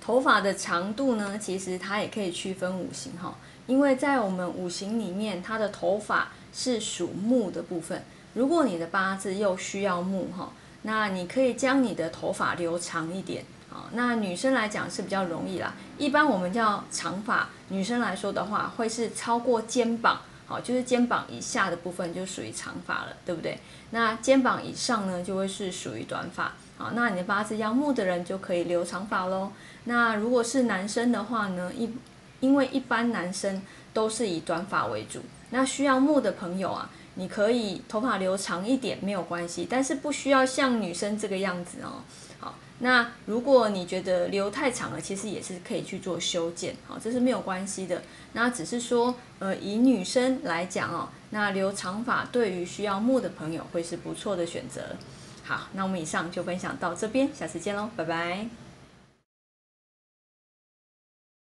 头发的长度呢，其实它也可以区分五行哈，因为在我们五行里面，它的头发是属木的部分。如果你的八字又需要木哈，那你可以将你的头发留长一点。啊，那女生来讲是比较容易啦。一般我们叫长发，女生来说的话，会是超过肩膀，好，就是肩膀以下的部分就属于长发了，对不对？那肩膀以上呢，就会是属于短发。好，那你的八字要木的人就可以留长发喽。那如果是男生的话呢，一因为一般男生都是以短发为主，那需要木的朋友啊，你可以头发留长一点没有关系，但是不需要像女生这个样子哦。好，那如果你觉得留太长了，其实也是可以去做修剪，好，这是没有关系的。那只是说，呃，以女生来讲哦，那留长发对于需要木的朋友会是不错的选择。好，那我们以上就分享到这边，下次见喽，拜拜。